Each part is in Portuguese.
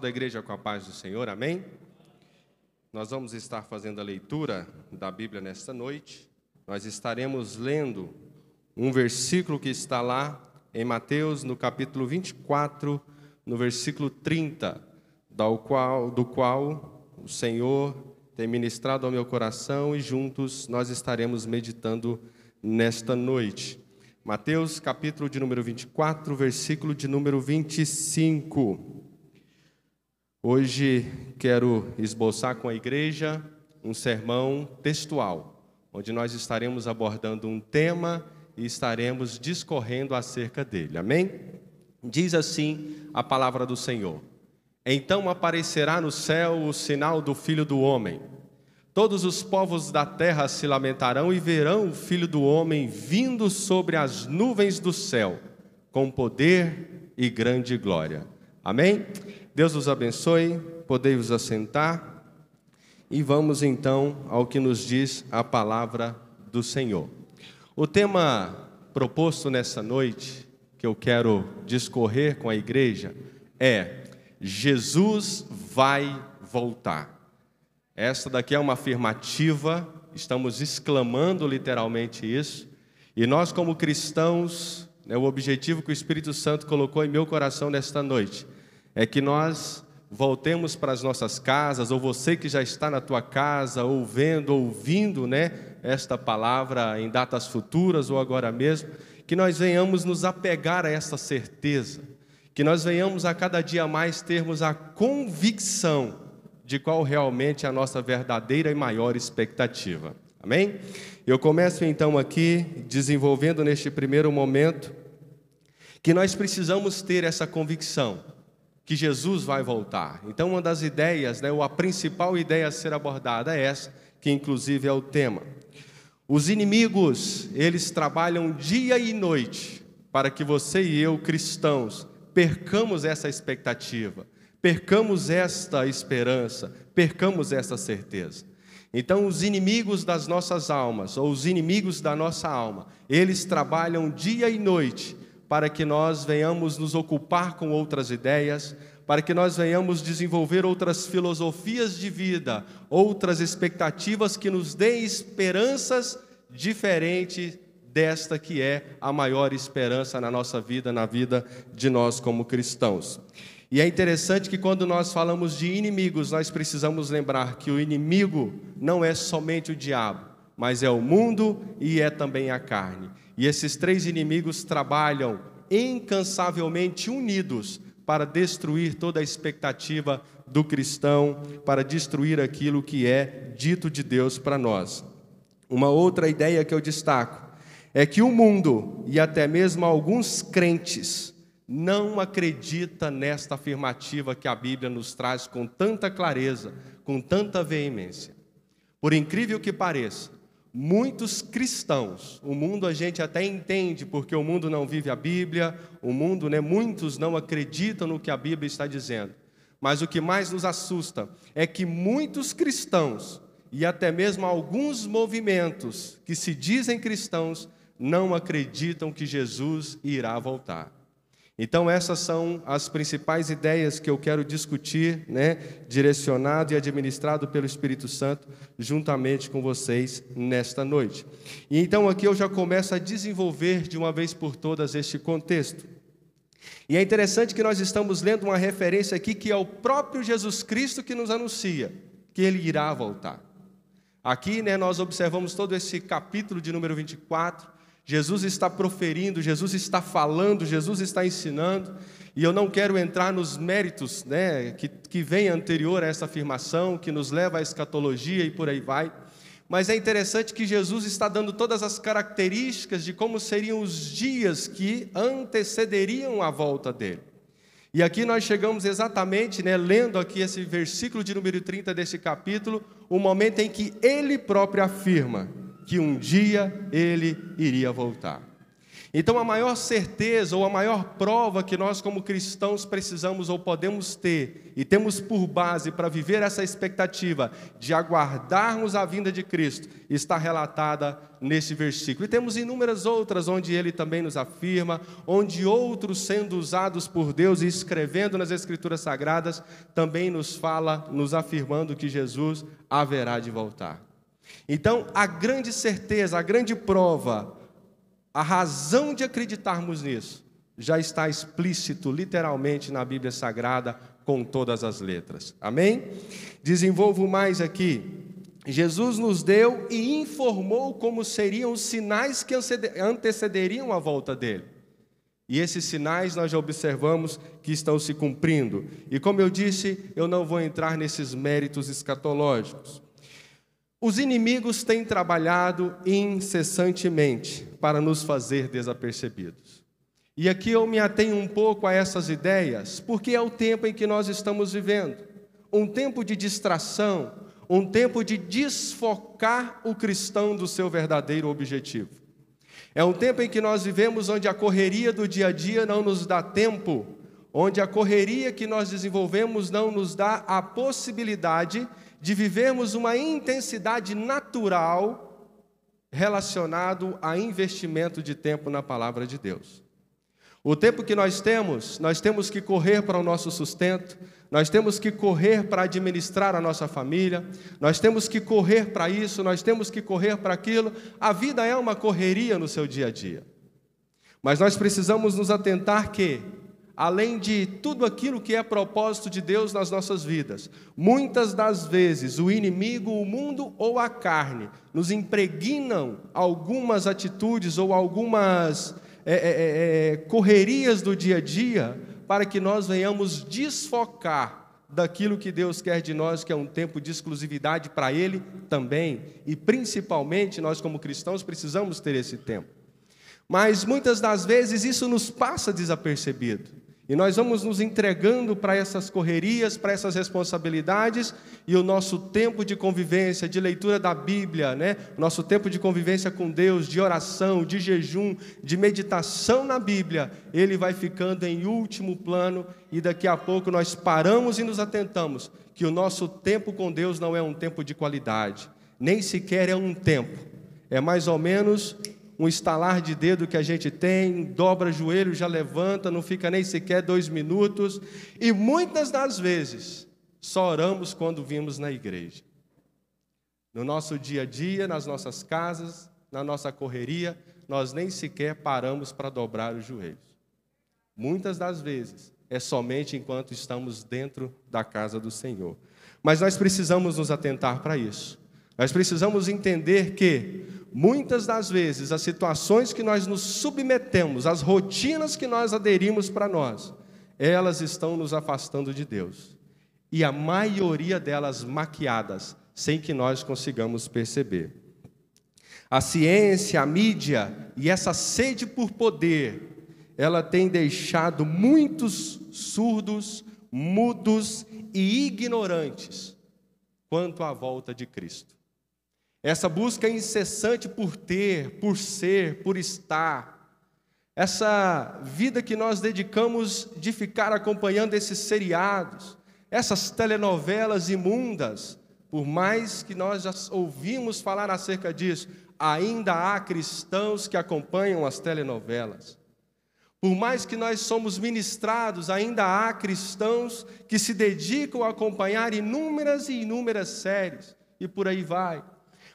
Da igreja com a paz do Senhor, amém? Nós vamos estar fazendo a leitura da Bíblia nesta noite. Nós estaremos lendo um versículo que está lá em Mateus, no capítulo 24, no versículo 30, do qual, do qual o Senhor tem ministrado ao meu coração e juntos nós estaremos meditando nesta noite. Mateus, capítulo de número 24, versículo de número 25. Hoje quero esboçar com a igreja um sermão textual, onde nós estaremos abordando um tema e estaremos discorrendo acerca dele. Amém? Diz assim a palavra do Senhor: Então aparecerá no céu o sinal do Filho do Homem. Todos os povos da terra se lamentarão e verão o Filho do Homem vindo sobre as nuvens do céu, com poder e grande glória. Amém? Deus os abençoe, podei vos assentar e vamos então ao que nos diz a palavra do Senhor. O tema proposto nessa noite, que eu quero discorrer com a igreja, é Jesus vai voltar. Esta daqui é uma afirmativa, estamos exclamando literalmente isso, e nós, como cristãos, é o objetivo que o Espírito Santo colocou em meu coração nesta noite é que nós voltemos para as nossas casas, ou você que já está na tua casa, ouvendo, ouvindo, né, esta palavra em datas futuras ou agora mesmo, que nós venhamos nos apegar a essa certeza, que nós venhamos a cada dia mais termos a convicção de qual realmente é a nossa verdadeira e maior expectativa. Amém? Eu começo então aqui desenvolvendo neste primeiro momento que nós precisamos ter essa convicção que Jesus vai voltar. Então, uma das ideias, né, ou a principal ideia a ser abordada é essa, que inclusive é o tema. Os inimigos, eles trabalham dia e noite para que você e eu, cristãos, percamos essa expectativa, percamos esta esperança, percamos essa certeza. Então, os inimigos das nossas almas, ou os inimigos da nossa alma, eles trabalham dia e noite para que nós venhamos nos ocupar com outras ideias, para que nós venhamos desenvolver outras filosofias de vida, outras expectativas que nos deem esperanças diferentes desta que é a maior esperança na nossa vida, na vida de nós como cristãos. E é interessante que quando nós falamos de inimigos, nós precisamos lembrar que o inimigo não é somente o diabo, mas é o mundo e é também a carne. E esses três inimigos trabalham incansavelmente unidos para destruir toda a expectativa do cristão, para destruir aquilo que é dito de Deus para nós. Uma outra ideia que eu destaco é que o mundo e até mesmo alguns crentes não acredita nesta afirmativa que a Bíblia nos traz com tanta clareza, com tanta veemência. Por incrível que pareça, muitos cristãos, o mundo a gente até entende, porque o mundo não vive a Bíblia, o mundo, né, muitos não acreditam no que a Bíblia está dizendo. Mas o que mais nos assusta é que muitos cristãos e até mesmo alguns movimentos que se dizem cristãos não acreditam que Jesus irá voltar. Então, essas são as principais ideias que eu quero discutir, né, direcionado e administrado pelo Espírito Santo, juntamente com vocês nesta noite. E então, aqui eu já começo a desenvolver de uma vez por todas este contexto. E é interessante que nós estamos lendo uma referência aqui que é o próprio Jesus Cristo que nos anuncia que ele irá voltar. Aqui, né, nós observamos todo esse capítulo de número 24 Jesus está proferindo, Jesus está falando, Jesus está ensinando, e eu não quero entrar nos méritos né, que, que vem anterior a essa afirmação, que nos leva à escatologia e por aí vai. Mas é interessante que Jesus está dando todas as características de como seriam os dias que antecederiam a volta dele. E aqui nós chegamos exatamente, né, lendo aqui esse versículo de número 30 desse capítulo, o momento em que ele próprio afirma: que um dia ele iria voltar. Então, a maior certeza ou a maior prova que nós, como cristãos, precisamos ou podemos ter e temos por base para viver essa expectativa de aguardarmos a vinda de Cristo está relatada nesse versículo. E temos inúmeras outras onde ele também nos afirma, onde outros, sendo usados por Deus e escrevendo nas Escrituras Sagradas, também nos fala, nos afirmando que Jesus haverá de voltar. Então, a grande certeza, a grande prova, a razão de acreditarmos nisso já está explícito literalmente na Bíblia Sagrada com todas as letras. Amém? Desenvolvo mais aqui. Jesus nos deu e informou como seriam os sinais que antecederiam a volta dele. E esses sinais nós já observamos que estão se cumprindo. E como eu disse, eu não vou entrar nesses méritos escatológicos. Os inimigos têm trabalhado incessantemente para nos fazer desapercebidos. E aqui eu me atenho um pouco a essas ideias, porque é o tempo em que nós estamos vivendo um tempo de distração, um tempo de desfocar o cristão do seu verdadeiro objetivo. É um tempo em que nós vivemos onde a correria do dia a dia não nos dá tempo, onde a correria que nós desenvolvemos não nos dá a possibilidade de vivermos uma intensidade natural relacionado a investimento de tempo na palavra de Deus. O tempo que nós temos, nós temos que correr para o nosso sustento, nós temos que correr para administrar a nossa família, nós temos que correr para isso, nós temos que correr para aquilo. A vida é uma correria no seu dia a dia. Mas nós precisamos nos atentar que além de tudo aquilo que é propósito de Deus nas nossas vidas. Muitas das vezes o inimigo, o mundo ou a carne nos impregnam algumas atitudes ou algumas é, é, é, é, correrias do dia a dia para que nós venhamos desfocar daquilo que Deus quer de nós, que é um tempo de exclusividade para Ele também, e principalmente nós, como cristãos, precisamos ter esse tempo. Mas muitas das vezes isso nos passa desapercebido. E nós vamos nos entregando para essas correrias, para essas responsabilidades, e o nosso tempo de convivência, de leitura da Bíblia, né? nosso tempo de convivência com Deus, de oração, de jejum, de meditação na Bíblia, ele vai ficando em último plano, e daqui a pouco nós paramos e nos atentamos que o nosso tempo com Deus não é um tempo de qualidade, nem sequer é um tempo, é mais ou menos um estalar de dedo que a gente tem, dobra joelho, já levanta, não fica nem sequer dois minutos, e muitas das vezes só oramos quando vimos na igreja. No nosso dia a dia, nas nossas casas, na nossa correria, nós nem sequer paramos para dobrar os joelhos. Muitas das vezes é somente enquanto estamos dentro da casa do Senhor. Mas nós precisamos nos atentar para isso. Nós precisamos entender que muitas das vezes as situações que nós nos submetemos, as rotinas que nós aderimos para nós, elas estão nos afastando de Deus. E a maioria delas maquiadas, sem que nós consigamos perceber. A ciência, a mídia e essa sede por poder, ela tem deixado muitos surdos, mudos e ignorantes quanto à volta de Cristo. Essa busca incessante por ter, por ser, por estar. Essa vida que nós dedicamos de ficar acompanhando esses seriados, essas telenovelas imundas, por mais que nós já ouvimos falar acerca disso, ainda há cristãos que acompanham as telenovelas. Por mais que nós somos ministrados, ainda há cristãos que se dedicam a acompanhar inúmeras e inúmeras séries, e por aí vai.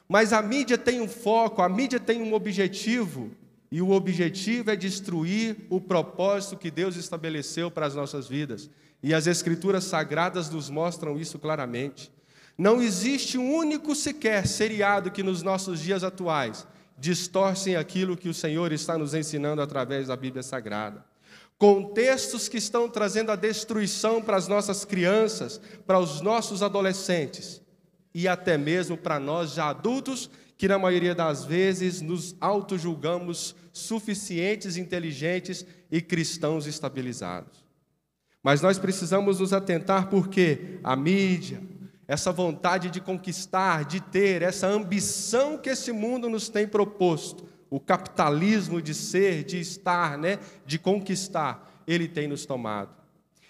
Mas a mídia tem um foco, a mídia tem um objetivo, e o objetivo é destruir o propósito que Deus estabeleceu para as nossas vidas. E as Escrituras Sagradas nos mostram isso claramente. Não existe um único sequer seriado que nos nossos dias atuais distorcem aquilo que o Senhor está nos ensinando através da Bíblia Sagrada. Contextos que estão trazendo a destruição para as nossas crianças, para os nossos adolescentes e até mesmo para nós já adultos, que na maioria das vezes nos auto-julgamos suficientes, inteligentes e cristãos estabilizados. Mas nós precisamos nos atentar porque a mídia, essa vontade de conquistar, de ter, essa ambição que esse mundo nos tem proposto, o capitalismo de ser, de estar, né, de conquistar, ele tem nos tomado.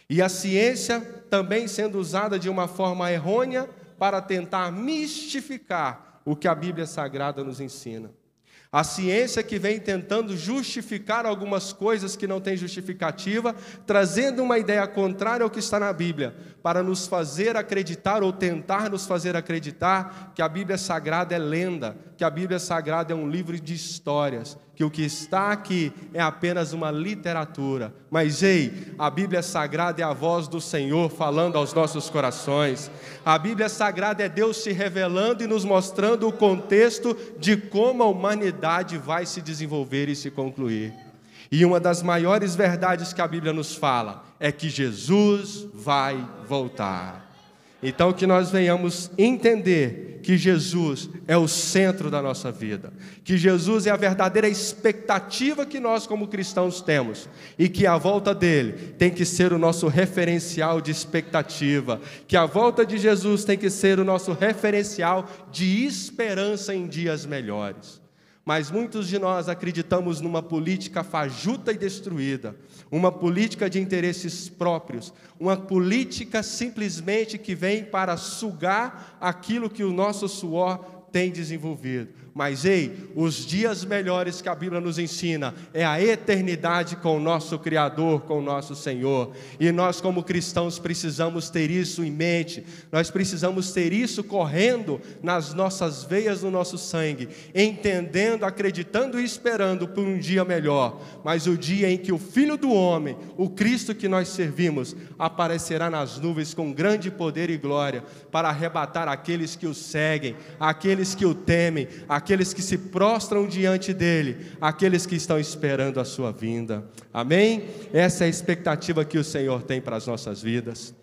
E a ciência também sendo usada de uma forma errônea para tentar mistificar o que a Bíblia Sagrada nos ensina. A ciência que vem tentando justificar algumas coisas que não têm justificativa, trazendo uma ideia contrária ao que está na Bíblia, para nos fazer acreditar ou tentar nos fazer acreditar que a Bíblia Sagrada é lenda, que a Bíblia Sagrada é um livro de histórias, que o que está aqui é apenas uma literatura. Mas ei, a Bíblia Sagrada é a voz do Senhor falando aos nossos corações. A Bíblia Sagrada é Deus se revelando e nos mostrando o contexto de como a humanidade vai se desenvolver e se concluir. E uma das maiores verdades que a Bíblia nos fala é que Jesus vai voltar. Então, que nós venhamos entender que Jesus é o centro da nossa vida, que Jesus é a verdadeira expectativa que nós, como cristãos, temos, e que a volta dele tem que ser o nosso referencial de expectativa, que a volta de Jesus tem que ser o nosso referencial de esperança em dias melhores. Mas muitos de nós acreditamos numa política fajuta e destruída, uma política de interesses próprios, uma política simplesmente que vem para sugar aquilo que o nosso suor tem desenvolvido. Mas ei, os dias melhores que a Bíblia nos ensina é a eternidade com o nosso Criador, com o nosso Senhor. E nós, como cristãos, precisamos ter isso em mente, nós precisamos ter isso correndo nas nossas veias, no nosso sangue, entendendo, acreditando e esperando por um dia melhor. Mas o dia em que o Filho do Homem, o Cristo que nós servimos, aparecerá nas nuvens com grande poder e glória para arrebatar aqueles que o seguem, aqueles que o temem, aqueles que se prostram diante dele, aqueles que estão esperando a sua vinda. Amém? Essa é a expectativa que o Senhor tem para as nossas vidas.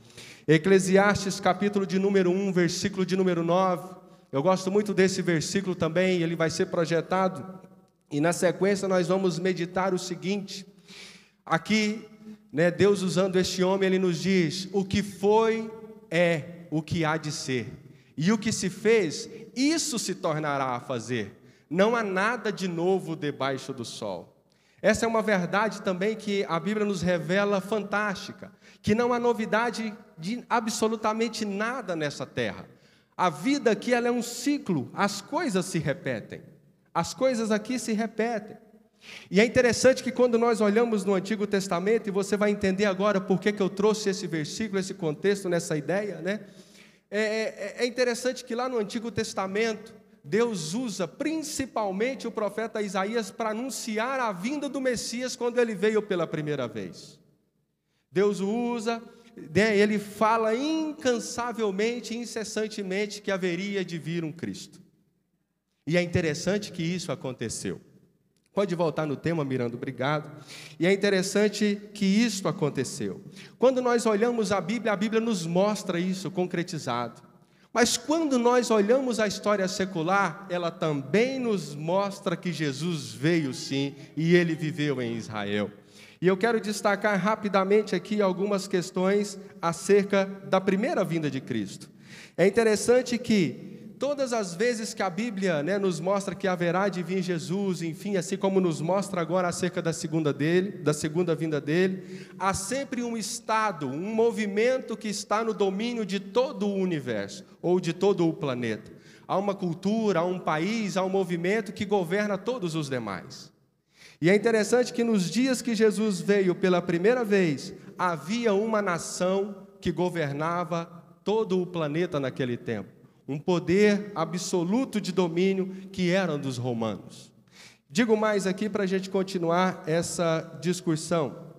Eclesiastes, capítulo de número 1, versículo de número 9. Eu gosto muito desse versículo também, ele vai ser projetado. E na sequência nós vamos meditar o seguinte: aqui, né, Deus usando este homem, ele nos diz: o que foi é o que há de ser, e o que se fez isso se tornará a fazer. Não há nada de novo debaixo do sol. Essa é uma verdade também que a Bíblia nos revela fantástica, que não há novidade de absolutamente nada nessa terra. A vida aqui ela é um ciclo, as coisas se repetem. As coisas aqui se repetem. E é interessante que quando nós olhamos no Antigo Testamento, e você vai entender agora por que, que eu trouxe esse versículo, esse contexto, nessa ideia, né? É, é, é interessante que lá no Antigo Testamento, Deus usa principalmente o profeta Isaías para anunciar a vinda do Messias quando ele veio pela primeira vez. Deus o usa, né, ele fala incansavelmente, incessantemente que haveria de vir um Cristo. E é interessante que isso aconteceu. Pode voltar no tema, Miranda, obrigado. E é interessante que isto aconteceu. Quando nós olhamos a Bíblia, a Bíblia nos mostra isso concretizado. Mas quando nós olhamos a história secular, ela também nos mostra que Jesus veio sim e ele viveu em Israel. E eu quero destacar rapidamente aqui algumas questões acerca da primeira vinda de Cristo. É interessante que todas as vezes que a Bíblia né, nos mostra que haverá de vir Jesus, enfim, assim como nos mostra agora acerca da segunda dele, da segunda vinda dele, há sempre um estado, um movimento que está no domínio de todo o universo ou de todo o planeta. Há uma cultura, há um país, há um movimento que governa todos os demais. E é interessante que nos dias que Jesus veio pela primeira vez, havia uma nação que governava todo o planeta naquele tempo um poder absoluto de domínio que eram dos romanos. Digo mais aqui para a gente continuar essa discussão.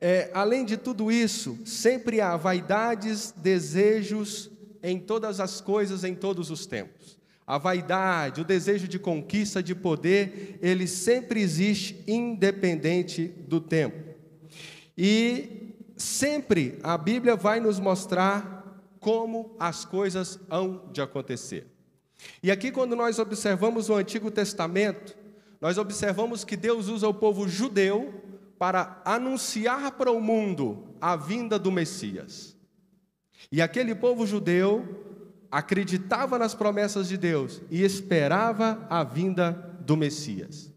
É, além de tudo isso, sempre há vaidades, desejos em todas as coisas, em todos os tempos. A vaidade, o desejo de conquista, de poder, ele sempre existe, independente do tempo. E sempre a Bíblia vai nos mostrar como as coisas hão de acontecer. E aqui, quando nós observamos o Antigo Testamento, nós observamos que Deus usa o povo judeu para anunciar para o mundo a vinda do Messias. E aquele povo judeu acreditava nas promessas de Deus e esperava a vinda do Messias.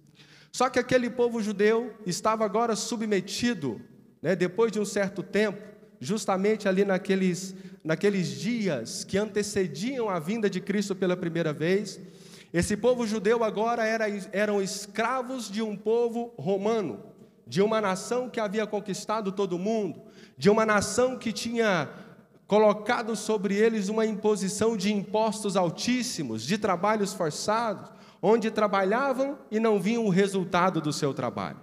Só que aquele povo judeu estava agora submetido, né, depois de um certo tempo, justamente ali naqueles, naqueles dias que antecediam a vinda de Cristo pela primeira vez. Esse povo judeu agora era, eram escravos de um povo romano, de uma nação que havia conquistado todo mundo, de uma nação que tinha colocado sobre eles uma imposição de impostos altíssimos, de trabalhos forçados, onde trabalhavam e não viam o resultado do seu trabalho.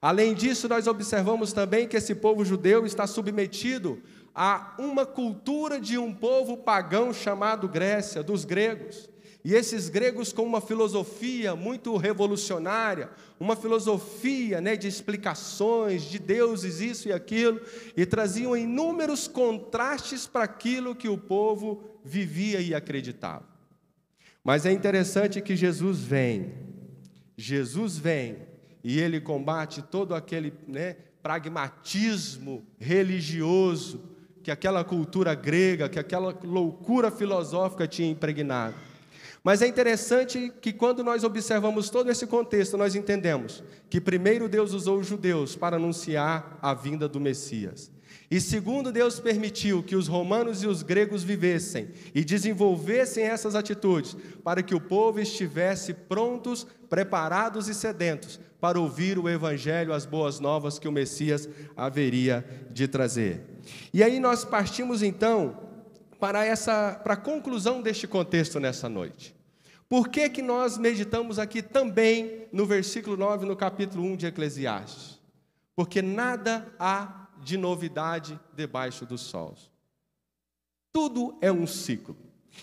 Além disso, nós observamos também que esse povo judeu está submetido a uma cultura de um povo pagão chamado Grécia, dos gregos. E esses gregos com uma filosofia muito revolucionária, uma filosofia né, de explicações de deuses, isso e aquilo, e traziam inúmeros contrastes para aquilo que o povo vivia e acreditava. Mas é interessante que Jesus vem, Jesus vem e ele combate todo aquele né, pragmatismo religioso que aquela cultura grega, que aquela loucura filosófica tinha impregnado. Mas é interessante que quando nós observamos todo esse contexto, nós entendemos que primeiro Deus usou os judeus para anunciar a vinda do Messias. E segundo Deus permitiu que os romanos e os gregos vivessem e desenvolvessem essas atitudes, para que o povo estivesse prontos, preparados e sedentos para ouvir o evangelho, as boas novas que o Messias haveria de trazer. E aí nós partimos então para essa para a conclusão deste contexto nessa noite. Por que que nós meditamos aqui também no versículo 9 no capítulo 1 de Eclesiastes? Porque nada há de novidade debaixo dos sols. Tudo é um ciclo.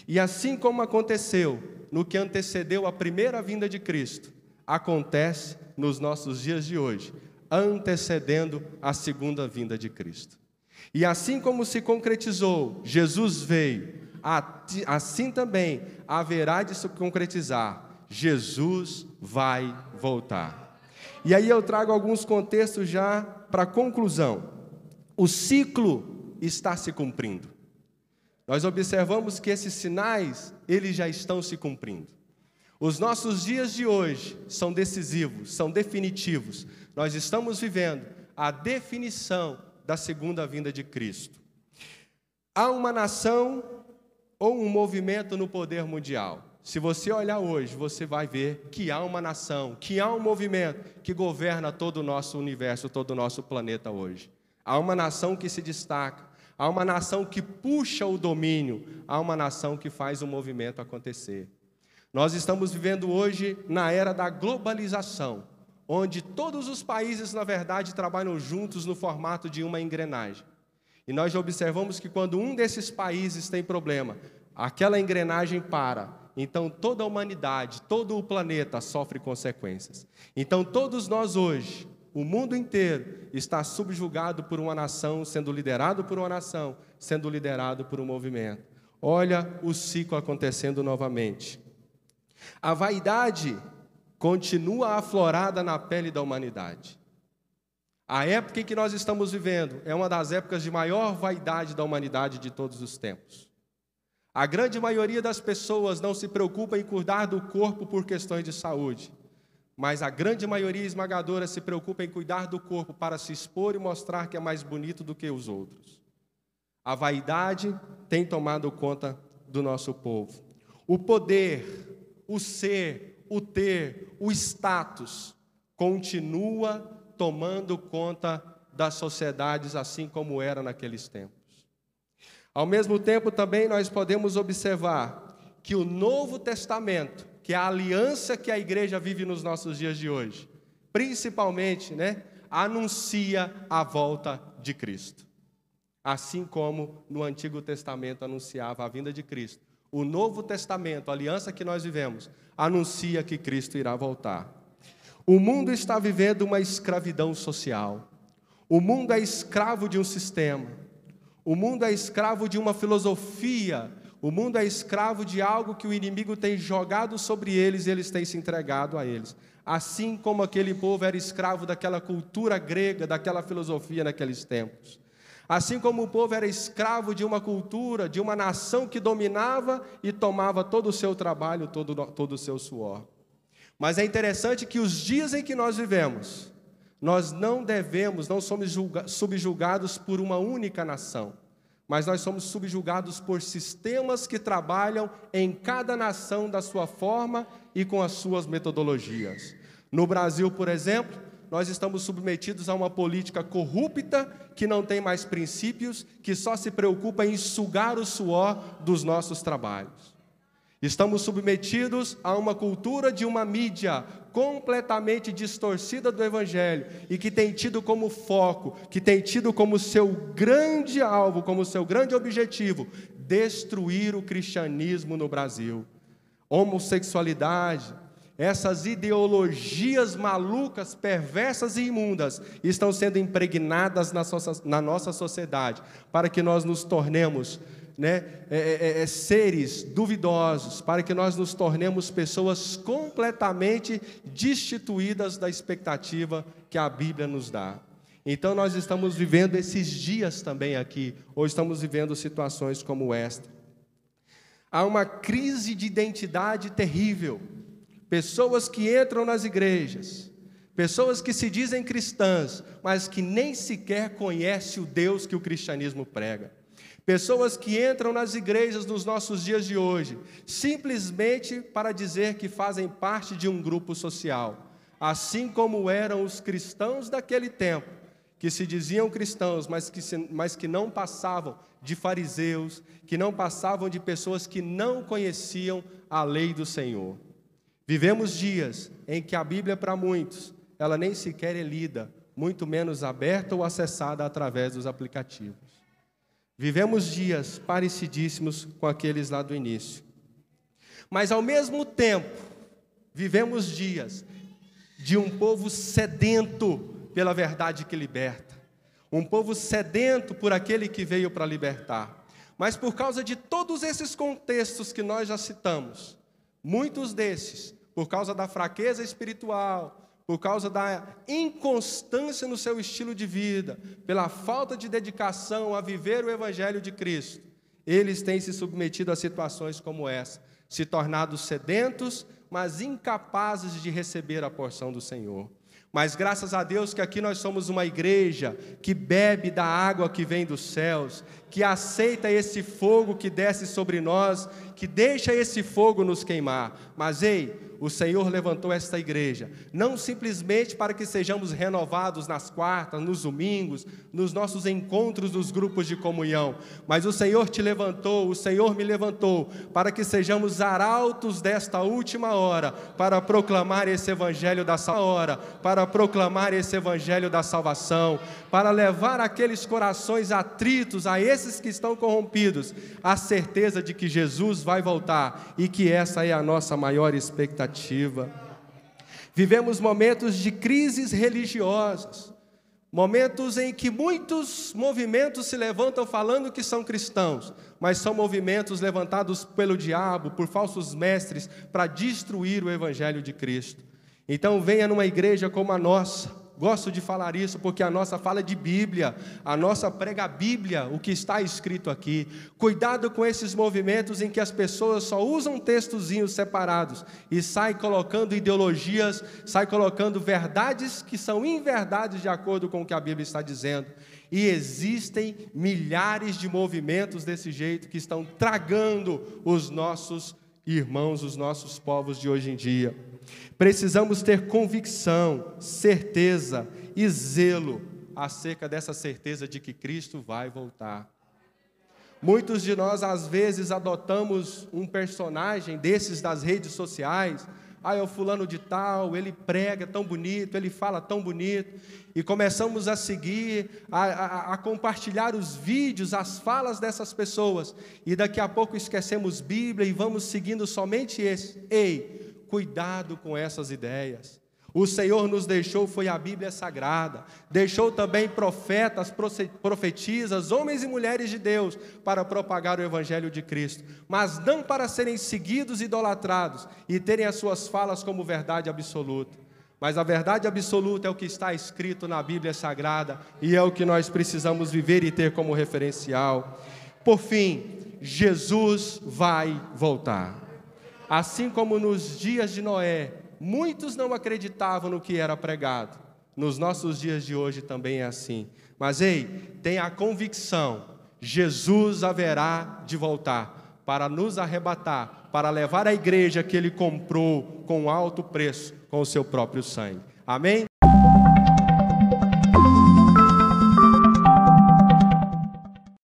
E assim como aconteceu no que antecedeu a primeira vinda de Cristo, acontece nos nossos dias de hoje, antecedendo a segunda vinda de Cristo. E assim como se concretizou, Jesus veio, assim também haverá de se concretizar, Jesus vai voltar. E aí eu trago alguns contextos já para conclusão o ciclo está se cumprindo. Nós observamos que esses sinais, eles já estão se cumprindo. Os nossos dias de hoje são decisivos, são definitivos. Nós estamos vivendo a definição da segunda vinda de Cristo. Há uma nação ou um movimento no poder mundial. Se você olhar hoje, você vai ver que há uma nação, que há um movimento que governa todo o nosso universo, todo o nosso planeta hoje. Há uma nação que se destaca, há uma nação que puxa o domínio, há uma nação que faz o movimento acontecer. Nós estamos vivendo hoje na era da globalização, onde todos os países, na verdade, trabalham juntos no formato de uma engrenagem. E nós já observamos que quando um desses países tem problema, aquela engrenagem para, então toda a humanidade, todo o planeta sofre consequências. Então todos nós hoje o mundo inteiro está subjugado por uma nação, sendo liderado por uma nação, sendo liderado por um movimento. Olha o ciclo acontecendo novamente. A vaidade continua aflorada na pele da humanidade. A época em que nós estamos vivendo é uma das épocas de maior vaidade da humanidade de todos os tempos. A grande maioria das pessoas não se preocupa em cuidar do corpo por questões de saúde mas a grande maioria esmagadora se preocupa em cuidar do corpo para se expor e mostrar que é mais bonito do que os outros. A vaidade tem tomado conta do nosso povo. O poder, o ser, o ter, o status continua tomando conta das sociedades assim como era naqueles tempos. Ao mesmo tempo, também nós podemos observar que o Novo Testamento que é a aliança que a igreja vive nos nossos dias de hoje, principalmente, né, anuncia a volta de Cristo. Assim como no Antigo Testamento anunciava a vinda de Cristo, o Novo Testamento, a aliança que nós vivemos, anuncia que Cristo irá voltar. O mundo está vivendo uma escravidão social. O mundo é escravo de um sistema. O mundo é escravo de uma filosofia o mundo é escravo de algo que o inimigo tem jogado sobre eles e eles têm se entregado a eles. Assim como aquele povo era escravo daquela cultura grega, daquela filosofia naqueles tempos. Assim como o povo era escravo de uma cultura, de uma nação que dominava e tomava todo o seu trabalho, todo, todo o seu suor. Mas é interessante que os dias em que nós vivemos, nós não devemos, não somos subjugados por uma única nação, mas nós somos subjugados por sistemas que trabalham em cada nação da sua forma e com as suas metodologias. No Brasil, por exemplo, nós estamos submetidos a uma política corrupta que não tem mais princípios, que só se preocupa em sugar o suor dos nossos trabalhos. Estamos submetidos a uma cultura de uma mídia completamente distorcida do Evangelho e que tem tido como foco, que tem tido como seu grande alvo, como seu grande objetivo, destruir o cristianismo no Brasil. Homossexualidade, essas ideologias malucas, perversas e imundas estão sendo impregnadas na nossa sociedade para que nós nos tornemos né, é, é, é, é, seres duvidosos, para que nós nos tornemos pessoas completamente destituídas da expectativa que a Bíblia nos dá. Então, nós estamos vivendo esses dias também aqui, ou estamos vivendo situações como esta. Há uma crise de identidade terrível. Pessoas que entram nas igrejas, pessoas que se dizem cristãs, mas que nem sequer conhecem o Deus que o cristianismo prega. Pessoas que entram nas igrejas nos nossos dias de hoje, simplesmente para dizer que fazem parte de um grupo social, assim como eram os cristãos daquele tempo, que se diziam cristãos, mas que, se, mas que não passavam de fariseus, que não passavam de pessoas que não conheciam a lei do Senhor. Vivemos dias em que a Bíblia, para muitos, ela nem sequer é lida, muito menos aberta ou acessada através dos aplicativos. Vivemos dias parecidíssimos com aqueles lá do início. Mas ao mesmo tempo, vivemos dias de um povo sedento pela verdade que liberta, um povo sedento por aquele que veio para libertar. Mas por causa de todos esses contextos que nós já citamos, muitos desses, por causa da fraqueza espiritual, por causa da inconstância no seu estilo de vida, pela falta de dedicação a viver o Evangelho de Cristo, eles têm se submetido a situações como essa, se tornado sedentos, mas incapazes de receber a porção do Senhor. Mas graças a Deus que aqui nós somos uma igreja que bebe da água que vem dos céus, que aceita esse fogo que desce sobre nós, que deixa esse fogo nos queimar. Mas ei, o Senhor levantou esta igreja, não simplesmente para que sejamos renovados nas quartas, nos domingos, nos nossos encontros dos grupos de comunhão, mas o Senhor te levantou, o Senhor me levantou, para que sejamos arautos desta última hora, para proclamar esse evangelho da hora, para proclamar esse evangelho da salvação, para levar aqueles corações atritos, a esses que estão corrompidos, a certeza de que Jesus vai voltar e que essa é a nossa maior expectativa. Vivemos momentos de crises religiosas, momentos em que muitos movimentos se levantam falando que são cristãos, mas são movimentos levantados pelo diabo, por falsos mestres, para destruir o Evangelho de Cristo. Então, venha numa igreja como a nossa Gosto de falar isso porque a nossa fala de Bíblia, a nossa prega a Bíblia, o que está escrito aqui. Cuidado com esses movimentos em que as pessoas só usam textozinhos separados e saem colocando ideologias, saem colocando verdades que são inverdades de acordo com o que a Bíblia está dizendo. E existem milhares de movimentos desse jeito que estão tragando os nossos irmãos, os nossos povos de hoje em dia. Precisamos ter convicção, certeza e zelo acerca dessa certeza de que Cristo vai voltar. Muitos de nós, às vezes, adotamos um personagem desses das redes sociais. Ah, é o fulano de tal, ele prega tão bonito, ele fala tão bonito. E começamos a seguir, a, a, a compartilhar os vídeos, as falas dessas pessoas. E daqui a pouco esquecemos Bíblia e vamos seguindo somente esse. Ei, Cuidado com essas ideias. O Senhor nos deixou foi a Bíblia Sagrada, deixou também profetas, profetisas, homens e mulheres de Deus para propagar o Evangelho de Cristo, mas não para serem seguidos e idolatrados e terem as suas falas como verdade absoluta. Mas a verdade absoluta é o que está escrito na Bíblia Sagrada e é o que nós precisamos viver e ter como referencial. Por fim, Jesus vai voltar. Assim como nos dias de Noé, muitos não acreditavam no que era pregado. Nos nossos dias de hoje também é assim. Mas ei, tenha a convicção: Jesus haverá de voltar para nos arrebatar, para levar a igreja que ele comprou com alto preço, com o seu próprio sangue. Amém?